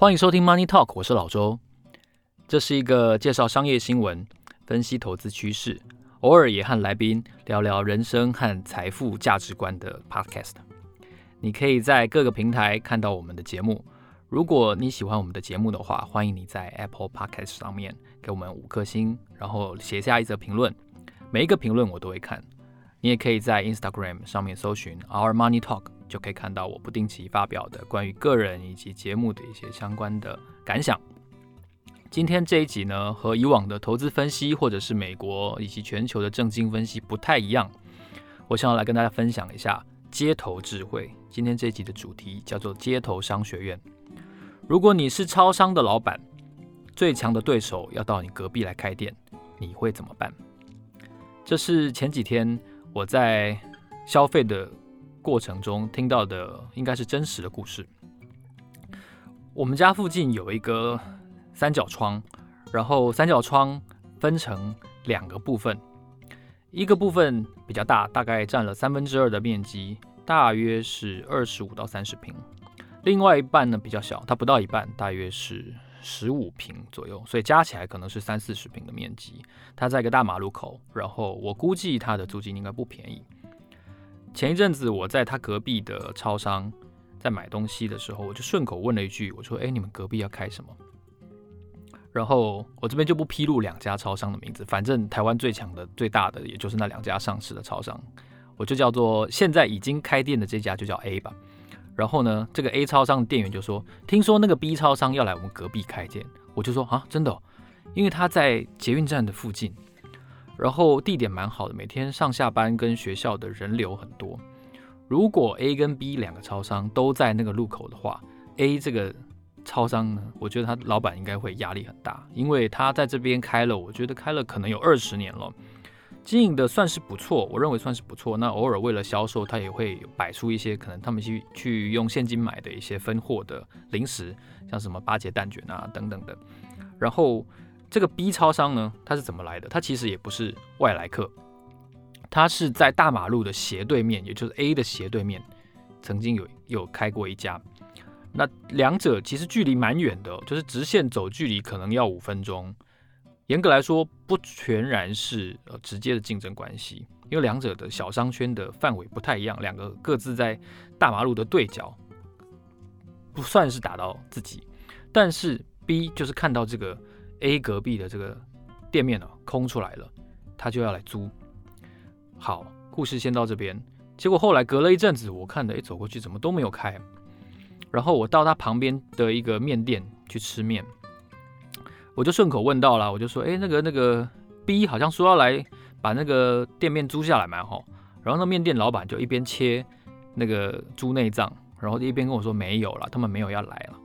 欢迎收听 Money Talk，我是老周。这是一个介绍商业新闻、分析投资趋势，偶尔也和来宾聊聊人生和财富价值观的 Podcast。你可以在各个平台看到我们的节目。如果你喜欢我们的节目的话，欢迎你在 Apple Podcast 上面给我们五颗星，然后写下一则评论。每一个评论我都会看。你也可以在 Instagram 上面搜寻 Our Money Talk。就可以看到我不定期发表的关于个人以及节目的一些相关的感想。今天这一集呢，和以往的投资分析或者是美国以及全球的政经分析不太一样。我想要来跟大家分享一下街头智慧。今天这一集的主题叫做街头商学院。如果你是超商的老板，最强的对手要到你隔壁来开店，你会怎么办？这是前几天我在消费的。过程中听到的应该是真实的故事。我们家附近有一个三角窗，然后三角窗分成两个部分，一个部分比较大，大概占了三分之二的面积，大约是二十五到三十平；另外一半呢比较小，它不到一半，大约是十五平左右，所以加起来可能是三四十平的面积。它在一个大马路口，然后我估计它的租金应该不便宜。前一阵子我在他隔壁的超商在买东西的时候，我就顺口问了一句：“我说，哎，你们隔壁要开什么？”然后我这边就不披露两家超商的名字，反正台湾最强的、最大的也就是那两家上市的超商，我就叫做现在已经开店的这家就叫 A 吧。然后呢，这个 A 超商的店员就说：“听说那个 B 超商要来我们隔壁开店。”我就说：“啊，真的？因为他在捷运站的附近。”然后地点蛮好的，每天上下班跟学校的人流很多。如果 A 跟 B 两个超商都在那个路口的话，A 这个超商呢，我觉得他老板应该会压力很大，因为他在这边开了，我觉得开了可能有二十年了，经营的算是不错，我认为算是不错。那偶尔为了销售，他也会摆出一些可能他们去去用现金买的一些分货的零食，像什么八节蛋卷啊等等的，然后。这个 B 超商呢，它是怎么来的？它其实也不是外来客，它是在大马路的斜对面，也就是 A 的斜对面，曾经有有开过一家。那两者其实距离蛮远的，就是直线走距离可能要五分钟。严格来说，不全然是呃直接的竞争关系，因为两者的小商圈的范围不太一样，两个各自在大马路的对角，不算是打到自己。但是 B 就是看到这个。A 隔壁的这个店面呢、空出来了，他就要来租。好，故事先到这边。结果后来隔了一阵子，我看的，哎，走过去怎么都没有开。然后我到他旁边的一个面店去吃面，我就顺口问到了，我就说，哎，那个那个 B 好像说要来把那个店面租下来嘛，哈。然后那面店老板就一边切那个猪内脏，然后一边跟我说没有了，他们没有要来了，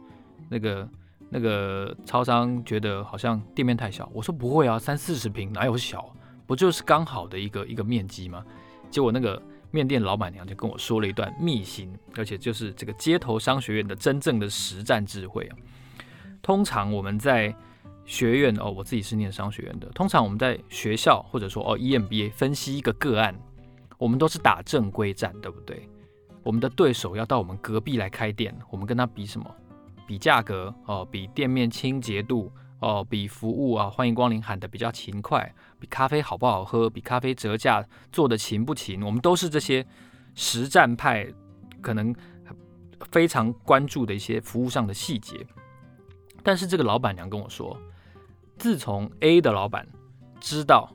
那个。那个超商觉得好像店面太小，我说不会啊，三四十平哪有小，不就是刚好的一个一个面积吗？结果那个面店老板娘就跟我说了一段秘辛，而且就是这个街头商学院的真正的实战智慧啊。通常我们在学院哦，我自己是念商学院的，通常我们在学校或者说哦 EMBA 分析一个个案，我们都是打正规战，对不对？我们的对手要到我们隔壁来开店，我们跟他比什么？比价格哦，比店面清洁度哦，比服务啊，欢迎光临喊得比较勤快，比咖啡好不好喝，比咖啡折价做得勤不勤，我们都是这些实战派，可能非常关注的一些服务上的细节。但是这个老板娘跟我说，自从 A 的老板知道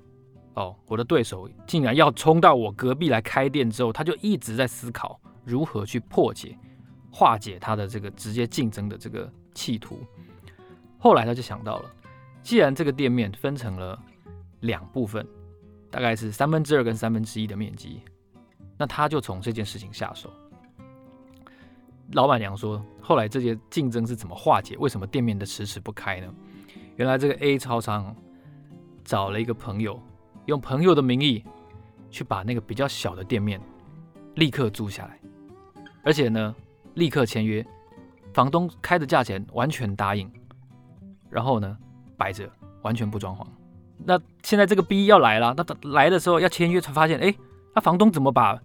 哦，我的对手竟然要冲到我隔壁来开店之后，他就一直在思考如何去破解。化解他的这个直接竞争的这个企图，后来他就想到了，既然这个店面分成了两部分，大概是三分之二跟三分之一的面积，那他就从这件事情下手。老板娘说，后来这些竞争是怎么化解？为什么店面的迟迟不开呢？原来这个 A 超商找了一个朋友，用朋友的名义去把那个比较小的店面立刻租下来，而且呢。立刻签约，房东开的价钱完全答应，然后呢，摆着完全不装潢。那现在这个 B 要来了，那他来的时候要签约才发现，哎，那房东怎么把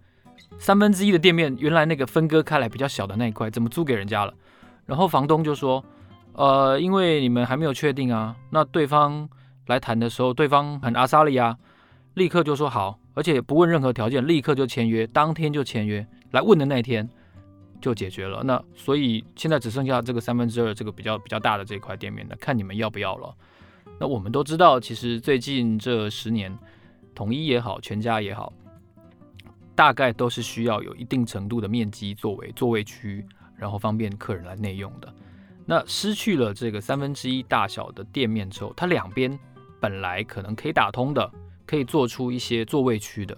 三分之一的店面原来那个分割开来比较小的那一块怎么租给人家了？然后房东就说，呃，因为你们还没有确定啊。那对方来谈的时候，对方很阿莎利啊，立刻就说好，而且不问任何条件，立刻就签约，当天就签约，来问的那天就解决了。那所以现在只剩下这个三分之二这个比较比较大的这块店面了，看你们要不要了。那我们都知道，其实最近这十年，统一也好，全家也好，大概都是需要有一定程度的面积作为座位区，然后方便客人来内用的。那失去了这个三分之一大小的店面之后，它两边本来可能可以打通的，可以做出一些座位区的，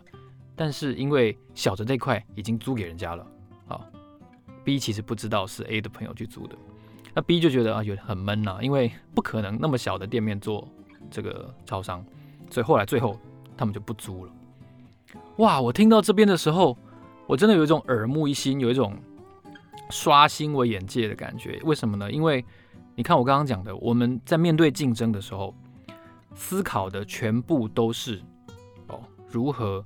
但是因为小的这块已经租给人家了，B 其实不知道是 A 的朋友去租的，那 B 就觉得啊有很闷呐，因为不可能那么小的店面做这个超商，所以后来最后他们就不租了。哇，我听到这边的时候，我真的有一种耳目一新，有一种。刷新我眼界的感觉，为什么呢？因为你看我刚刚讲的，我们在面对竞争的时候，思考的全部都是哦，如何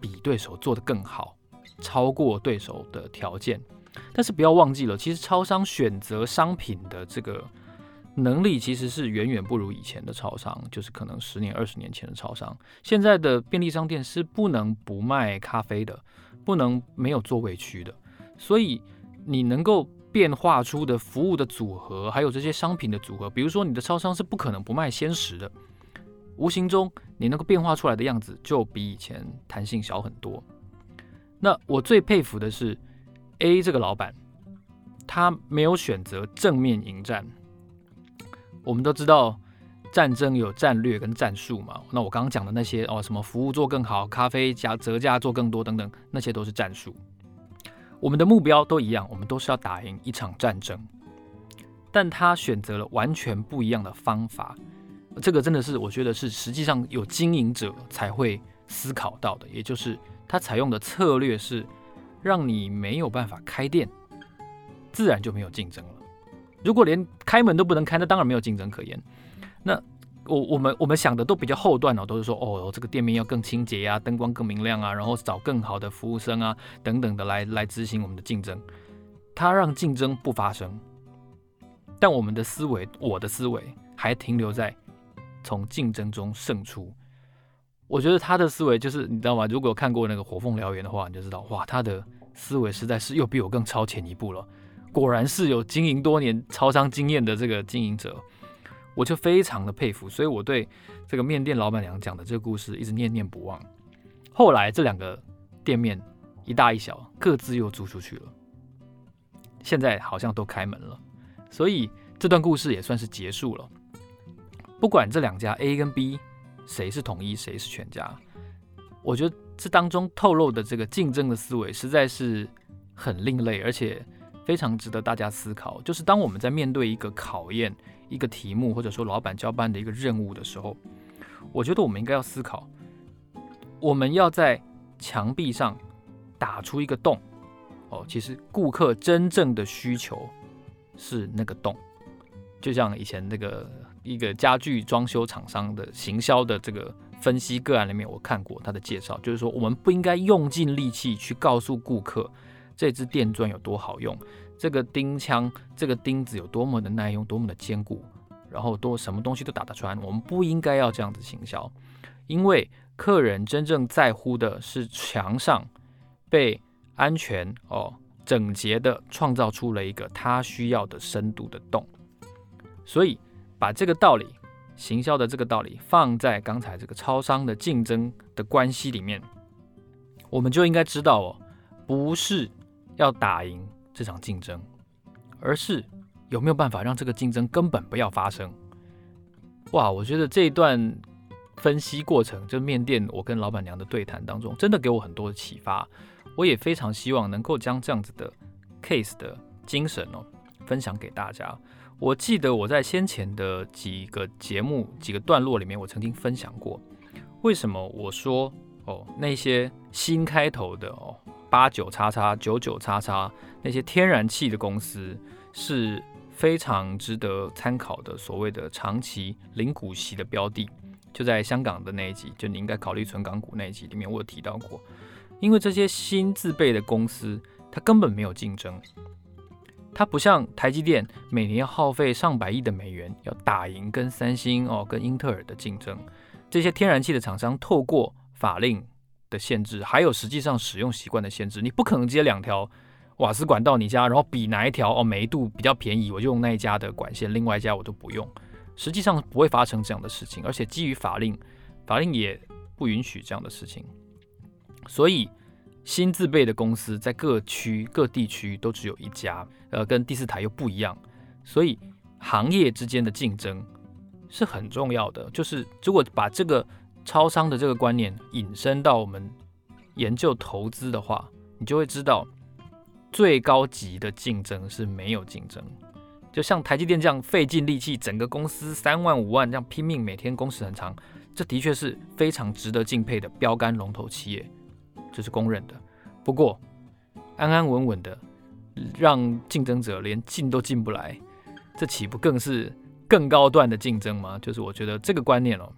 比对手做得更好，超过对手的条件。但是不要忘记了，其实超商选择商品的这个能力，其实是远远不如以前的超商，就是可能十年、二十年前的超商。现在的便利商店是不能不卖咖啡的，不能没有座位区的。所以你能够变化出的服务的组合，还有这些商品的组合，比如说你的超商是不可能不卖鲜食的，无形中你能够变化出来的样子就比以前弹性小很多。那我最佩服的是 A 这个老板，他没有选择正面迎战。我们都知道战争有战略跟战术嘛，那我刚刚讲的那些哦，什么服务做更好，咖啡加折价做更多等等，那些都是战术。我们的目标都一样，我们都是要打赢一场战争，但他选择了完全不一样的方法，这个真的是我觉得是实际上有经营者才会思考到的，也就是它采用的策略是让你没有办法开店，自然就没有竞争了。如果连开门都不能开，那当然没有竞争可言。那我我们我们想的都比较后段哦，都是说哦，这个店面要更清洁呀，灯光更明亮啊，然后找更好的服务生啊等等的来来执行我们的竞争。它让竞争不发生，但我们的思维，我的思维还停留在从竞争中胜出。我觉得他的思维就是你知道吗？如果看过那个《火凤燎原》的话，你就知道哇，他的思维实在是又比我更超前一步了。果然是有经营多年超商经验的这个经营者。我就非常的佩服，所以我对这个面店老板娘讲的这个故事一直念念不忘。后来这两个店面一大一小各自又租出去了，现在好像都开门了，所以这段故事也算是结束了。不管这两家 A 跟 B 谁是统一谁是全家，我觉得这当中透露的这个竞争的思维实在是很另类，而且非常值得大家思考。就是当我们在面对一个考验。一个题目，或者说老板交办的一个任务的时候，我觉得我们应该要思考，我们要在墙壁上打出一个洞。哦，其实顾客真正的需求是那个洞，就像以前那个一个家具装修厂商的行销的这个分析个案里面，我看过他的介绍，就是说我们不应该用尽力气去告诉顾客这支电钻有多好用。这个钉枪，这个钉子有多么的耐用，多么的坚固，然后多什么东西都打得穿。我们不应该要这样子行销，因为客人真正在乎的是墙上被安全哦整洁的创造出了一个他需要的深度的洞。所以把这个道理，行销的这个道理放在刚才这个超商的竞争的关系里面，我们就应该知道哦，不是要打赢。这场竞争，而是有没有办法让这个竞争根本不要发生？哇，我觉得这一段分析过程，就面店我跟老板娘的对谈当中，真的给我很多的启发。我也非常希望能够将这样子的 case 的精神哦，分享给大家。我记得我在先前的几个节目、几个段落里面，我曾经分享过，为什么我说哦，那些新开头的哦。八九叉叉九九叉叉那些天然气的公司是非常值得参考的，所谓的长期零股息的标的，就在香港的那一集，就你应该考虑存港股那一集里面，我有提到过。因为这些新自备的公司，它根本没有竞争，它不像台积电每年要耗费上百亿的美元，要打赢跟三星哦、跟英特尔的竞争。这些天然气的厂商透过法令的限制，还有实际上使用习惯的限制，你不可能接两条瓦斯管到你家，然后比哪一条哦每一度比较便宜，我就用那一家的管线，另外一家我都不用。实际上不会发生这样的事情，而且基于法令，法令也不允许这样的事情。所以新自备的公司在各区各地区都只有一家，呃，跟第四台又不一样。所以行业之间的竞争是很重要的。就是如果把这个超商的这个观念引申到我们研究投资的话，你就会知道最高级的竞争是没有竞争。就像台积电这样费尽力气，整个公司三万五万这样拼命，每天工时很长，这的确是非常值得敬佩的标杆龙头企业，这是公认的。不过安安稳稳的让竞争者连进都进不来，这岂不更是更高段的竞争吗？就是我觉得这个观念哦，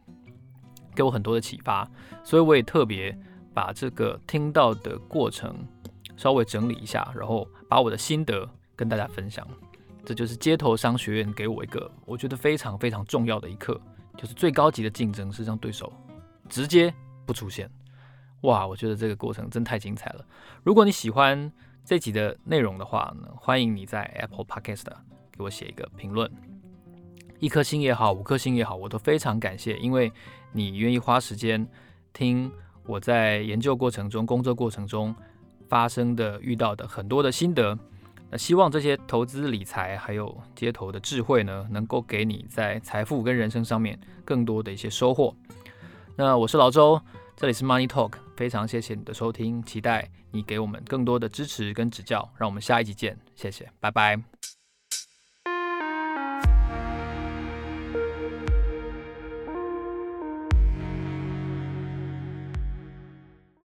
给我很多的启发，所以我也特别把这个听到的过程稍微整理一下，然后把我的心得跟大家分享。这就是街头商学院给我一个我觉得非常非常重要的一课，就是最高级的竞争是让对手直接不出现。哇，我觉得这个过程真太精彩了。如果你喜欢这集的内容的话呢，欢迎你在 Apple Podcast 给我写一个评论，一颗星也好，五颗星也好，我都非常感谢，因为你愿意花时间听我在研究过程中、工作过程中发生的、遇到的很多的心得。那希望这些投资理财还有街头的智慧呢，能够给你在财富跟人生上面更多的一些收获。那我是老周，这里是 Money Talk，非常谢谢你的收听，期待你给我们更多的支持跟指教，让我们下一集见，谢谢，拜拜。